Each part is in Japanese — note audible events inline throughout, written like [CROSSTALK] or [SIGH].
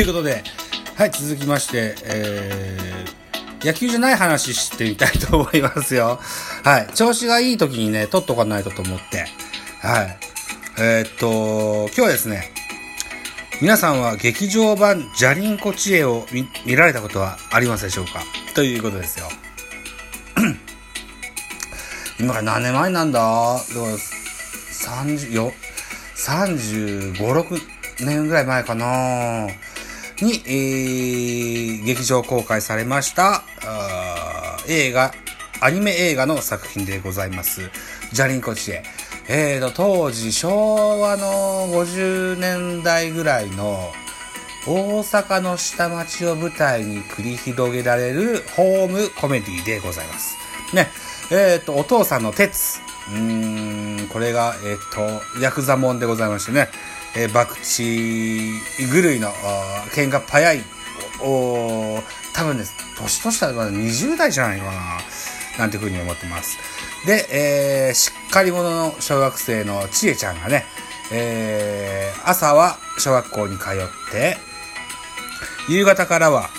いうことで、はい、続きまして、えー、野球じゃない話してみたいと思いますよ。はい。調子がいい時にね、取っとかないとと思って。はい。えーっと、今日はですね、皆さんは劇場版ジャリンコ知恵を見見られたことはありますでしょうか？ということですよ。[CLEARS THROAT] 今から何年前なんだ？だ？から30よ35、6年ぐらい前かなに、えー、劇場公開されました、映画、アニメ映画の作品でございます。ジャリンコ知恵。えーと、当時、昭和の50年代ぐらいの大阪の下町を舞台に繰り広げられるホームコメディでございます。ね、えーと、お父さんの鉄。うーん、これが、えーと、ヤクザモンでございましてね、えー、博打狂いの、喧嘩早い、お多分です、年としたらまだ20代じゃないかな、なんていうふうに思ってます。で、えーしっかり者の小学生のちえちゃんがね、えー朝は小学校に通って、夕方からは、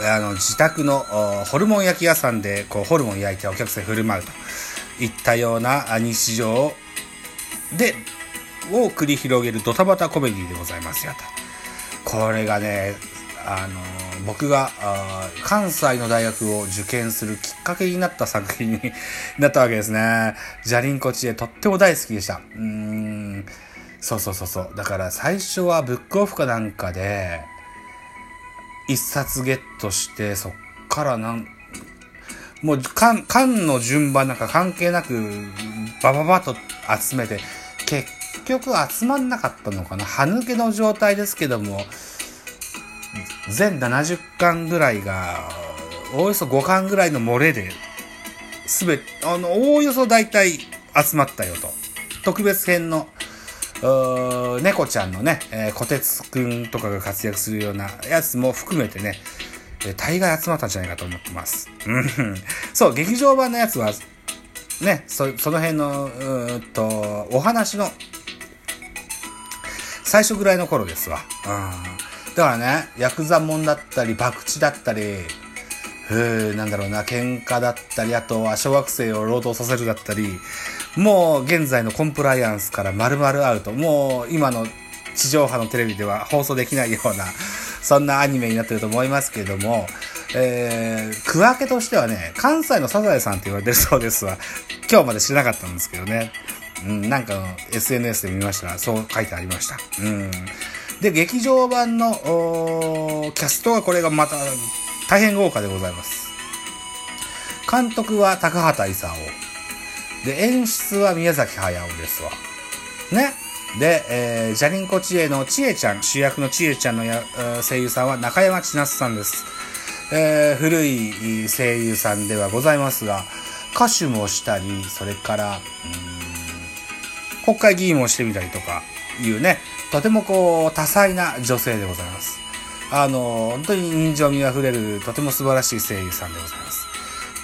あの、自宅のホルモン焼き屋さんで、こう、ホルモン焼いてお客さんに振る舞うといったような日常で、を繰り広げるドタバタコメディでございますよと。これがね、あの、僕があ関西の大学を受験するきっかけになった作品に [LAUGHS] なったわけですね。ジャリンコ知恵とっても大好きでした。うーん。そうそうそうそう。だから最初はブックオフかなんかで、一冊ゲットして、そっからなん、もう缶、缶の順番なんか関係なく、バババと集めて、結局集まんなかったのかな。歯抜けの状態ですけども、全70巻ぐらいが、おおよそ5巻ぐらいの漏れで、すべて、あの、おおよそ大体集まったよと。特別編の、猫ちゃんのね、えー、小鉄くんとかが活躍するようなやつも含めてね、えー大概集まったんじゃないかと思ってます。そう、劇場版のやつは、ね、そその辺の、うんと、お話の、最初ぐらいの頃ですわ。うん。だからね、ヤクザもんだったり、博打だったり、うなんだろうな、喧嘩だったり、あとは小学生を労働させるだったり、もう現在のコンプライアンスから丸々アウト。もう今の地上波のテレビでは放送できないような、そんなアニメになってると思いますけれども、えー、区分けとしてはね、関西のサザエさんって言われてるそうですわ。今日まで知らなかったんですけどね。うん、なんかの SNS で見ましたら、そう書いてありました。うん。で、劇場版の、キャストはこれがまた大変豪華でございます。監督は高畑勲。で、演出は宮崎駿ですわ。ね。で、えー、ジャリンコ知恵のちえちゃん、主役のちえちゃんのや声優さんは中山千夏さんです。えー、古い声優さんではございますが、歌手もしたり、それから、うん国会議員もしてみたりとかいうね、とてもこう、多彩な女性でございます。あの、本当に人情味あふれる、とても素晴らしい声優さんでございます。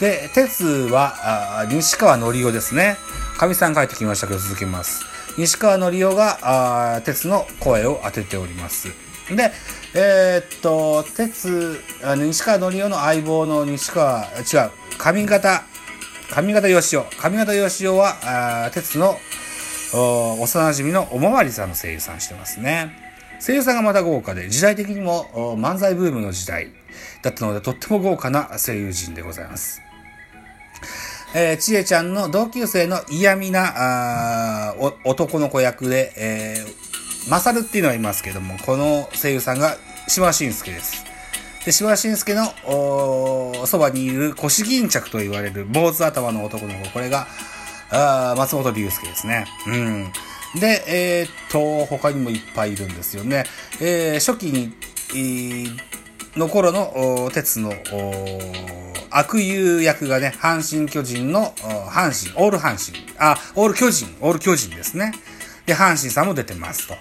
で、鉄は、あ西川のりおですね。かみさん帰ってきましたけど続けます。西川のりおが、あ鉄の声を当てております。で、えーっと、鉄、あの西川のりおの相棒の西川、違う、上方、上方よしお。上方よしおは、あ鉄の、幼馴染のおまわりさんの声優さんしてますね。声優さんがまた豪華で、時代的にも漫才ブームの時代だったので、とっても豪華な声優陣でございます。えー、ちえちゃんの同級生の嫌味な男の子役で、えー、マサルっていうのはいますけども、この声優さんが島慎介です。で、島慎介のそばにいる腰巾着と言われる坊主頭の男の子、これが、あ松本龍介ですね。うん。で、えーっと、他にもいっぱいいるんですよね。えー初期に、えーの頃の、お鉄の、お悪友役がね、阪神巨人の、阪神、オール阪神、あ、オール巨人、オール巨人ですね。で、阪神さんも出てますと。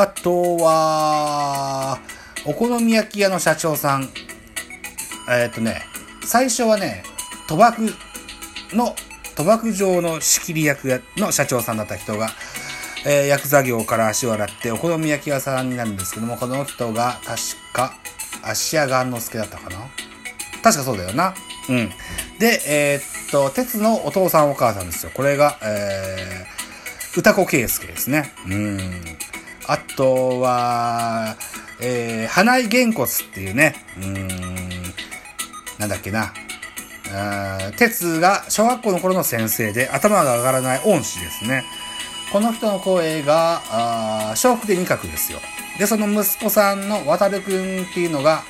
あとは、お好み焼き屋の社長さん。えーっとね、最初はね、賭博の、賭博場の仕切り役の社長さんだった人が、えー、薬剤業から足を洗ってお好み焼き屋さんになるんですけども、この人が確か芦屋雁之助だったかな？確かそうだよな。うん。で、えー、っと、鉄のお父さんお母さんですよ。これが、えー、歌子圭介ですね。うん。あとは、えー、花井玄骨っていうね、うん、なんだっけな。鉄が小学校の頃の先生で頭が上がらない恩師ですね。この人の声が、あ笑福で二角ですよ。で、その息子さんの渡るくんっていうのが、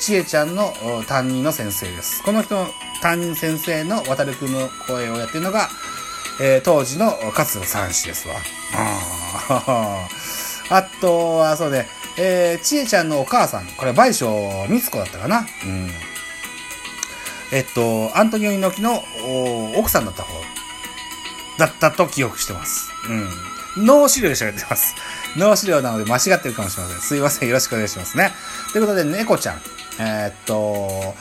ちえちゃんの担任の先生です。この人の担任先生の渡るくんの声をやってるのが、えー、当時の勝野三子ですわ。ああとは、そうで、えー、ちえちゃんのお母さん、これ、倍賞みつこだったかな。うん。えっと、アントニオ猪木の奥さんだった方だったと記憶してます。うん。脳資料で喋ってます。脳資料なので間違ってるかもしれません。すいません。よろしくお願いしますね。ということで、猫ちゃん。えー、っと、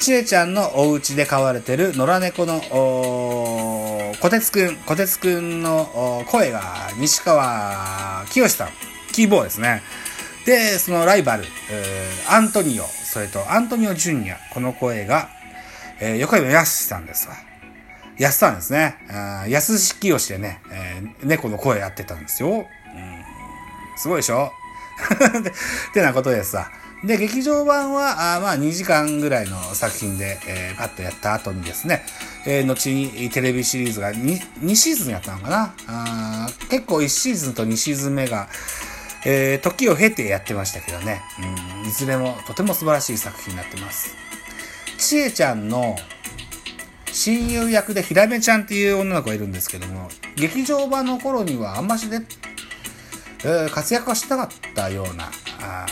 ちえちゃんのお家で飼われてる野良猫の、こてつくん、こてつくんの声が西川清さん、キーボーですね。で、そのライバル、えー、アントニオ、それとアントニオジュニア、この声が、えー、横山やすしさんですわ。やすさんですね。やすしきよしでね、えー、猫の声やってたんですよ。うん、すごいでしょ？[LAUGHS] ってなことでさ。で、劇場版は、あまあ2時間ぐらいの作品で、えー、パッとやった後にですね、えー、後にテレビシリーズが 2, 2シーズンやったのかな？あ結構1シーズンと2シーズン目が、えー、時を経てやってましたけどね、うん、いずれもとても素晴らしい作品になってます。ちえちゃんの親友役でひらめちゃんっていう女の子がいるんですけども、劇場版の頃にはあんましで、えー、活躍はしてなかったような、あ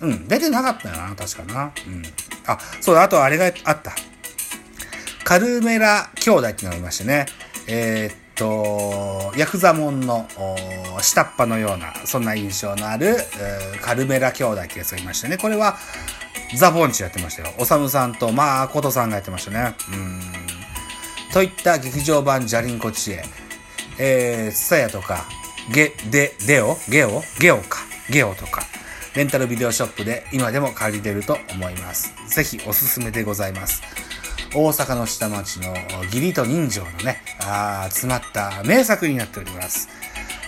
うん、出てなかったよな、確かな。うん。あ、そうだ、あとあれがあった。カルメラ兄弟っていうのがいましてね。えー、っと、ヤクザモンの下っ端のような、そんな印象のある、えー、カルメラ兄弟ってやつがいましてね。これは、ザ・ボンチやってましたよ。おさむさんと、まあ、ことさんがやってましたね。うん。といった劇場版ジャリンコ知恵。えー、ツタヤとか、ゲ、デ、デオ？ゲオ？ゲオか。ゲオとか。レンタルビデオショップで今でも借りれると思います。ぜひおすすめでございます。大阪の下町の義理と人情のね、あ詰まった名作になっております。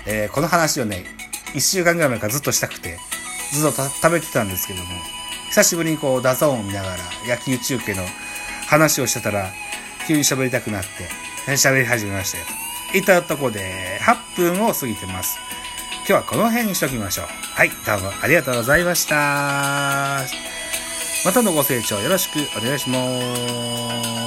えー、この話をね、一週間ぐらい前からずっとしたくて、ずっと食べてたんですけども、久しぶりにこう、 DAZN を見ながら野球中継の話をしてたら、急に喋りたくなって、喋り始めましたよ。いったとこで8分を過ぎてます。今日はこの辺にしときましょう。はい、どうもありがとうございました。またのご清聴よろしくお願いします。